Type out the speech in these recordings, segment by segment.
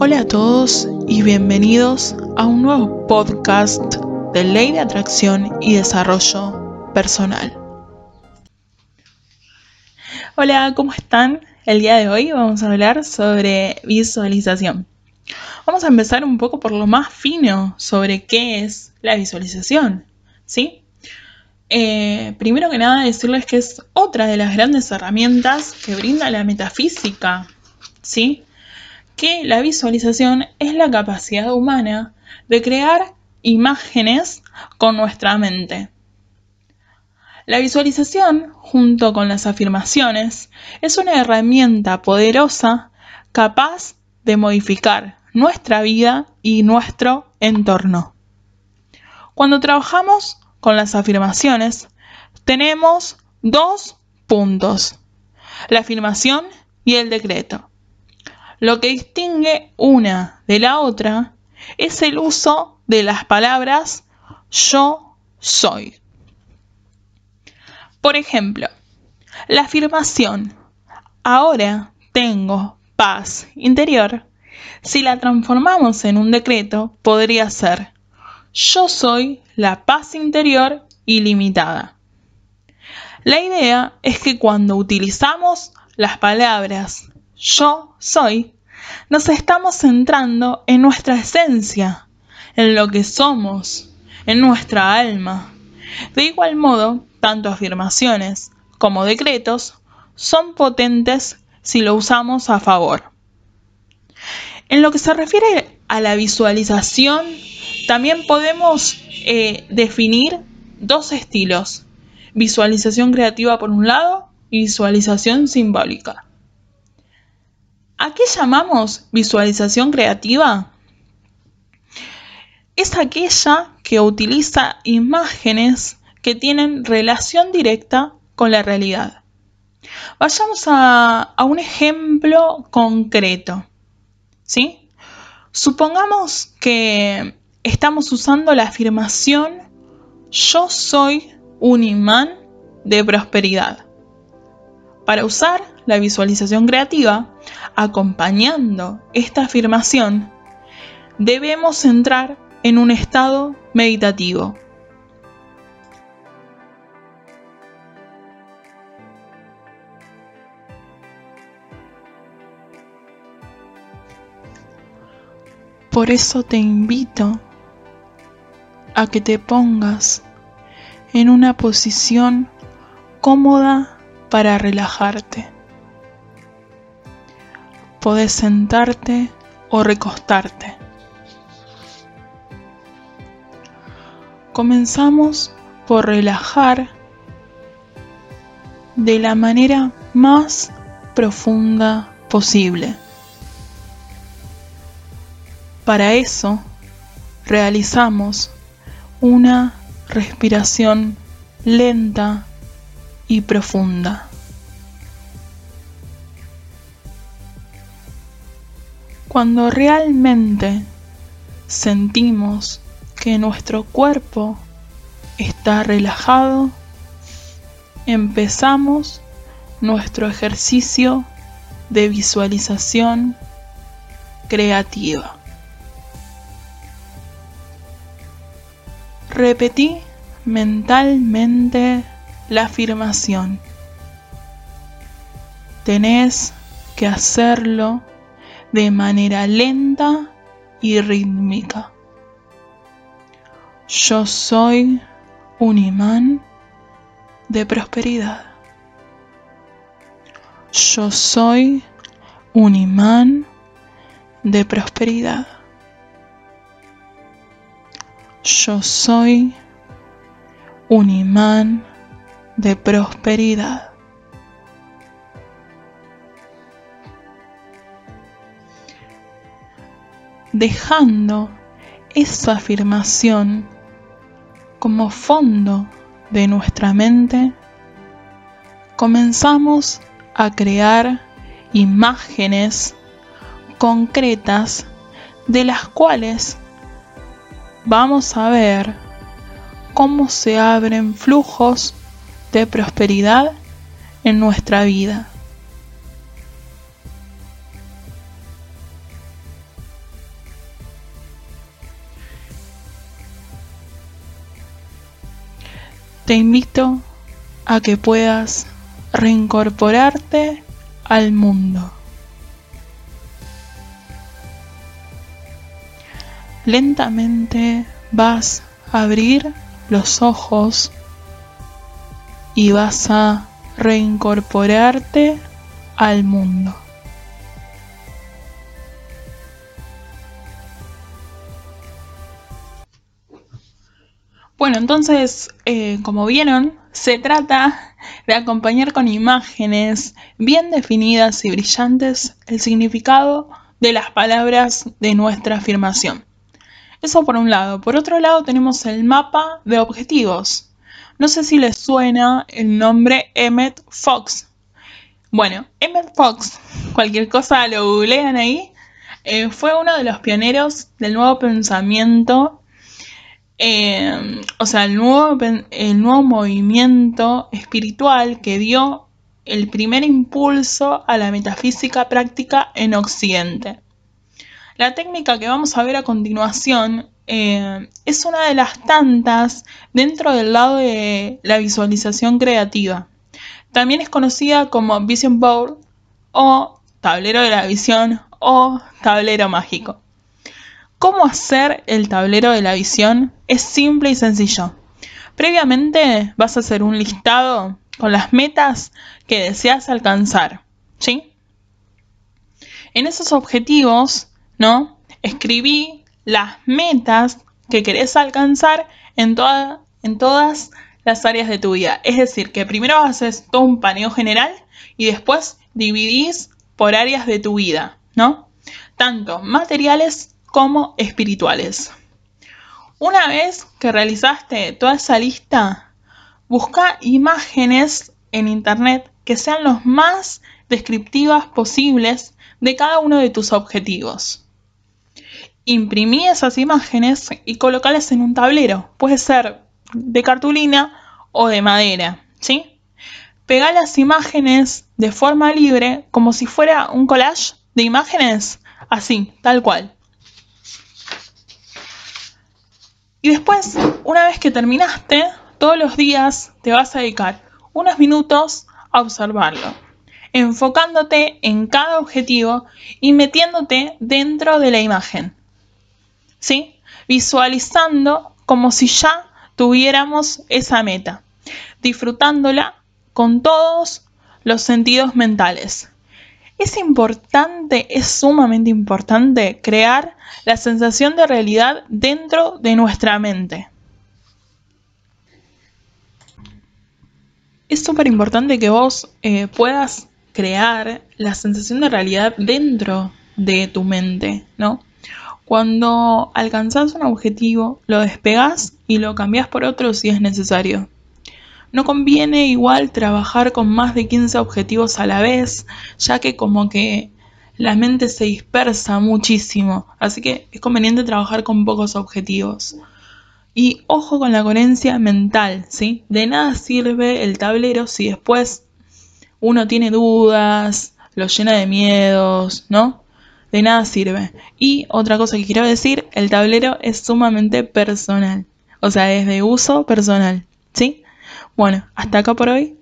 Hola a todos y bienvenidos a un nuevo podcast de Ley de Atracción y Desarrollo Personal. Hola, ¿cómo están? El día de hoy vamos a hablar sobre visualización. Vamos a empezar un poco por lo más fino sobre qué es la visualización, ¿sí? Eh, primero que nada decirles que es otra de las grandes herramientas que brinda la metafísica, ¿sí? Que la visualización es la capacidad humana de crear imágenes con nuestra mente. La visualización, junto con las afirmaciones, es una herramienta poderosa capaz de modificar nuestra vida y nuestro entorno. Cuando trabajamos con las afirmaciones, tenemos dos puntos, la afirmación y el decreto. Lo que distingue una de la otra es el uso de las palabras yo soy. Por ejemplo, la afirmación ahora tengo paz interior, si la transformamos en un decreto, podría ser yo soy la paz interior ilimitada. La idea es que cuando utilizamos las palabras yo soy, nos estamos centrando en nuestra esencia, en lo que somos, en nuestra alma. De igual modo, tanto afirmaciones como decretos son potentes si lo usamos a favor. En lo que se refiere a la visualización también podemos eh, definir dos estilos, visualización creativa por un lado y visualización simbólica. ¿A qué llamamos visualización creativa? Es aquella que utiliza imágenes que tienen relación directa con la realidad. Vayamos a, a un ejemplo concreto. ¿Sí? Supongamos que estamos usando la afirmación yo soy un imán de prosperidad. Para usar la visualización creativa, acompañando esta afirmación, debemos entrar en un estado meditativo. Por eso te invito a que te pongas en una posición cómoda para relajarte. Podés sentarte o recostarte. Comenzamos por relajar de la manera más profunda posible. Para eso realizamos una respiración lenta y profunda. Cuando realmente sentimos que nuestro cuerpo está relajado, empezamos nuestro ejercicio de visualización creativa. Repetí mentalmente la afirmación. Tenés que hacerlo de manera lenta y rítmica. Yo soy un imán de prosperidad. Yo soy un imán de prosperidad. Yo soy un imán de prosperidad. Dejando esa afirmación como fondo de nuestra mente, comenzamos a crear imágenes concretas de las cuales vamos a ver cómo se abren flujos de prosperidad en nuestra vida. Te invito a que puedas reincorporarte al mundo. Lentamente vas a abrir los ojos y vas a reincorporarte al mundo. Bueno, entonces, eh, como vieron, se trata de acompañar con imágenes bien definidas y brillantes el significado de las palabras de nuestra afirmación. Eso por un lado. Por otro lado tenemos el mapa de objetivos. No sé si les suena el nombre Emmet Fox. Bueno, Emmet Fox, cualquier cosa lo googlean ahí, eh, fue uno de los pioneros del nuevo pensamiento eh, o sea, el nuevo, el nuevo movimiento espiritual que dio el primer impulso a la metafísica práctica en Occidente. La técnica que vamos a ver a continuación eh, es una de las tantas dentro del lado de la visualización creativa. También es conocida como Vision Board o tablero de la visión o tablero mágico. ¿Cómo hacer el tablero de la visión? Es simple y sencillo. Previamente vas a hacer un listado con las metas que deseas alcanzar, ¿sí? En esos objetivos, ¿no? Escribí las metas que querés alcanzar en, en todas las áreas de tu vida. Es decir, que primero haces todo un paneo general y después dividís por áreas de tu vida, ¿no? Tanto materiales como espirituales. Una vez que realizaste toda esa lista, busca imágenes en internet que sean los más descriptivas posibles de cada uno de tus objetivos. Imprimí esas imágenes y colocalas en un tablero. Puede ser de cartulina o de madera, ¿sí? Pega las imágenes de forma libre como si fuera un collage de imágenes, así, tal cual. Y después, una vez que terminaste, todos los días te vas a dedicar unos minutos a observarlo, enfocándote en cada objetivo y metiéndote dentro de la imagen. ¿Sí? Visualizando como si ya tuviéramos esa meta, disfrutándola con todos los sentidos mentales. Es importante, es sumamente importante crear la sensación de realidad dentro de nuestra mente. Es súper importante que vos eh, puedas crear la sensación de realidad dentro de tu mente, ¿no? Cuando alcanzás un objetivo, lo despegas y lo cambias por otro si es necesario. No conviene igual trabajar con más de 15 objetivos a la vez, ya que como que la mente se dispersa muchísimo, así que es conveniente trabajar con pocos objetivos. Y ojo con la coherencia mental, ¿sí? De nada sirve el tablero si después uno tiene dudas, lo llena de miedos, ¿no? De nada sirve. Y otra cosa que quiero decir, el tablero es sumamente personal, o sea, es de uso personal, ¿sí? Bueno, hasta acá por hoy.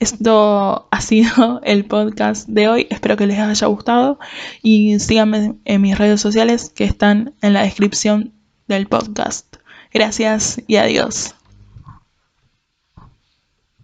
Esto ha sido el podcast de hoy. Espero que les haya gustado y síganme en mis redes sociales que están en la descripción del podcast. Gracias y adiós.